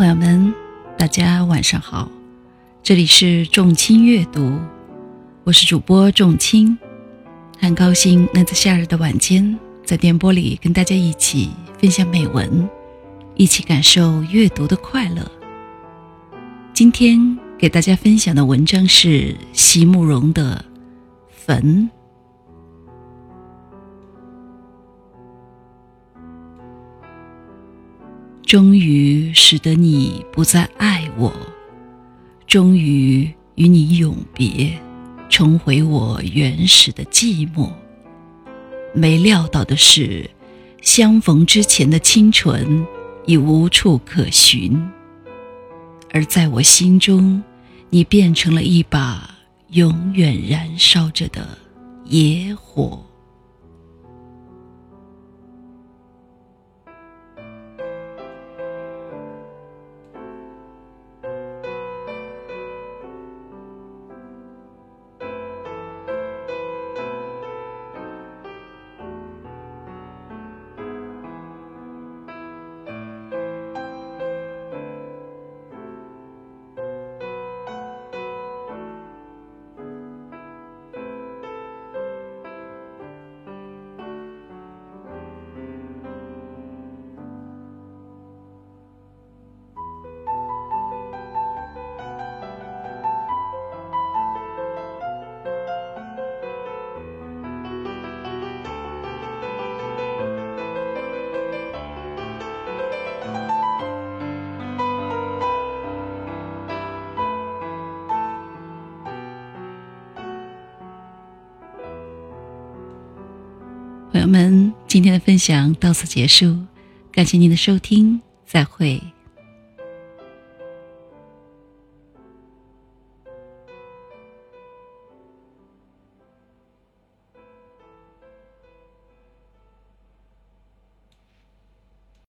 朋友们，大家晚上好，这里是众卿阅读，我是主播众卿，很高兴能在夏日的晚间，在电波里跟大家一起分享美文，一起感受阅读的快乐。今天给大家分享的文章是席慕容的《坟》。终于使得你不再爱我，终于与你永别，重回我原始的寂寞。没料到的是，相逢之前的清纯已无处可寻，而在我心中，你变成了一把永远燃烧着的野火。朋友们，今天的分享到此结束，感谢您的收听，再会。